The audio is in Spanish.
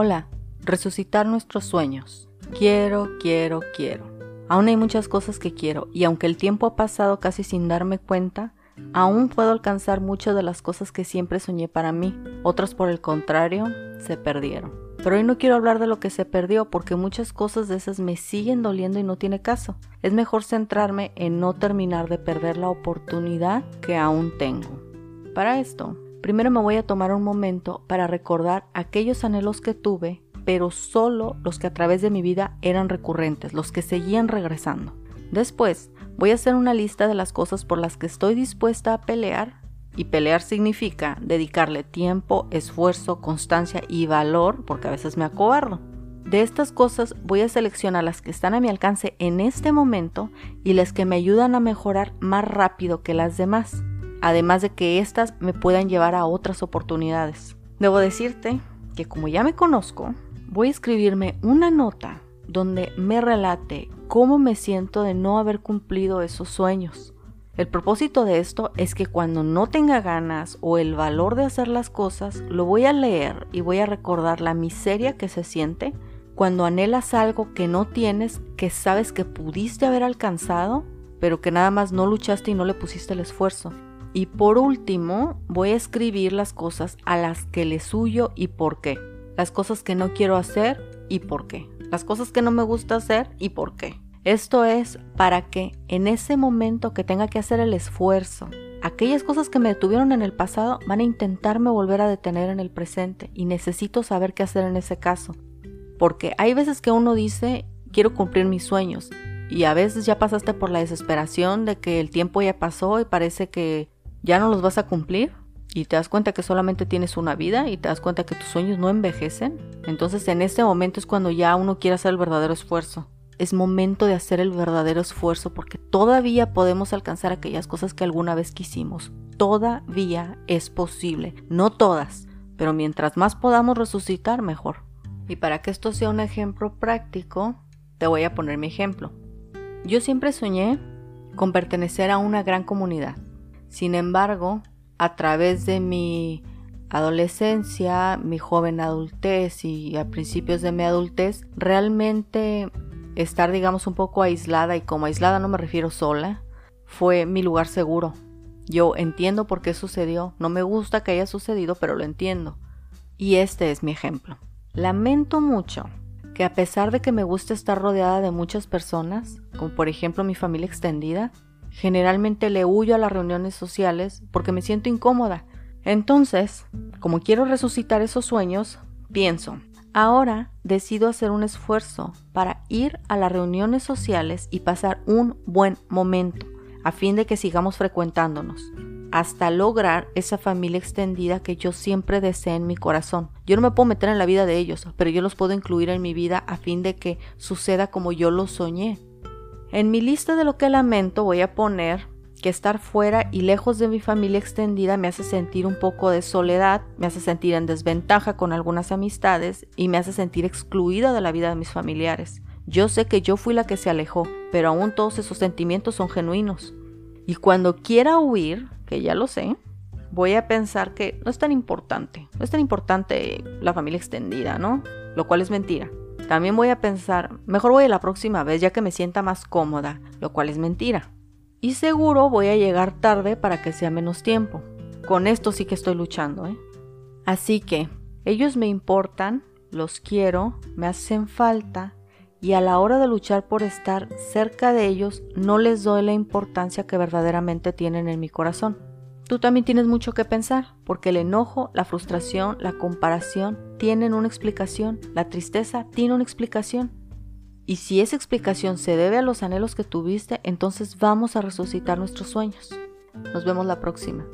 Hola, resucitar nuestros sueños. Quiero, quiero, quiero. Aún hay muchas cosas que quiero y aunque el tiempo ha pasado casi sin darme cuenta, aún puedo alcanzar muchas de las cosas que siempre soñé para mí. Otras por el contrario, se perdieron. Pero hoy no quiero hablar de lo que se perdió porque muchas cosas de esas me siguen doliendo y no tiene caso. Es mejor centrarme en no terminar de perder la oportunidad que aún tengo. Para esto, Primero me voy a tomar un momento para recordar aquellos anhelos que tuve, pero solo los que a través de mi vida eran recurrentes, los que seguían regresando. Después voy a hacer una lista de las cosas por las que estoy dispuesta a pelear, y pelear significa dedicarle tiempo, esfuerzo, constancia y valor, porque a veces me acobardo. De estas cosas voy a seleccionar las que están a mi alcance en este momento y las que me ayudan a mejorar más rápido que las demás además de que éstas me puedan llevar a otras oportunidades. Debo decirte que como ya me conozco, voy a escribirme una nota donde me relate cómo me siento de no haber cumplido esos sueños. El propósito de esto es que cuando no tenga ganas o el valor de hacer las cosas, lo voy a leer y voy a recordar la miseria que se siente cuando anhelas algo que no tienes, que sabes que pudiste haber alcanzado, pero que nada más no luchaste y no le pusiste el esfuerzo. Y por último, voy a escribir las cosas a las que le suyo y por qué. Las cosas que no quiero hacer y por qué. Las cosas que no me gusta hacer y por qué. Esto es para que en ese momento que tenga que hacer el esfuerzo, aquellas cosas que me detuvieron en el pasado van a intentarme volver a detener en el presente y necesito saber qué hacer en ese caso. Porque hay veces que uno dice, quiero cumplir mis sueños y a veces ya pasaste por la desesperación de que el tiempo ya pasó y parece que ya no los vas a cumplir y te das cuenta que solamente tienes una vida y te das cuenta que tus sueños no envejecen, entonces en este momento es cuando ya uno quiere hacer el verdadero esfuerzo. Es momento de hacer el verdadero esfuerzo porque todavía podemos alcanzar aquellas cosas que alguna vez quisimos. Todavía es posible. No todas, pero mientras más podamos resucitar, mejor. Y para que esto sea un ejemplo práctico, te voy a poner mi ejemplo. Yo siempre soñé con pertenecer a una gran comunidad sin embargo, a través de mi adolescencia, mi joven adultez y a principios de mi adultez, realmente estar, digamos, un poco aislada, y como aislada no me refiero sola, fue mi lugar seguro. Yo entiendo por qué sucedió, no me gusta que haya sucedido, pero lo entiendo. Y este es mi ejemplo. Lamento mucho que a pesar de que me gusta estar rodeada de muchas personas, como por ejemplo mi familia extendida, Generalmente le huyo a las reuniones sociales porque me siento incómoda. Entonces, como quiero resucitar esos sueños, pienso, ahora decido hacer un esfuerzo para ir a las reuniones sociales y pasar un buen momento, a fin de que sigamos frecuentándonos, hasta lograr esa familia extendida que yo siempre deseé en mi corazón. Yo no me puedo meter en la vida de ellos, pero yo los puedo incluir en mi vida a fin de que suceda como yo lo soñé. En mi lista de lo que lamento voy a poner que estar fuera y lejos de mi familia extendida me hace sentir un poco de soledad, me hace sentir en desventaja con algunas amistades y me hace sentir excluida de la vida de mis familiares. Yo sé que yo fui la que se alejó, pero aún todos esos sentimientos son genuinos. Y cuando quiera huir, que ya lo sé, voy a pensar que no es tan importante, no es tan importante la familia extendida, ¿no? Lo cual es mentira. También voy a pensar, mejor voy a la próxima vez ya que me sienta más cómoda, lo cual es mentira. Y seguro voy a llegar tarde para que sea menos tiempo. Con esto sí que estoy luchando, ¿eh? Así que, ellos me importan, los quiero, me hacen falta, y a la hora de luchar por estar cerca de ellos no les doy la importancia que verdaderamente tienen en mi corazón. Tú también tienes mucho que pensar, porque el enojo, la frustración, la comparación tienen una explicación, la tristeza tiene una explicación. Y si esa explicación se debe a los anhelos que tuviste, entonces vamos a resucitar nuestros sueños. Nos vemos la próxima.